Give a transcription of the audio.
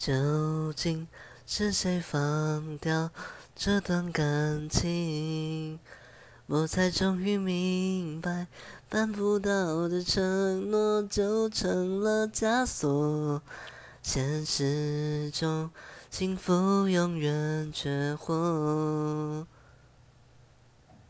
究竟是谁放掉这段感情？我才终于明白办不到的承诺就成了枷锁现实中幸福永远缺货。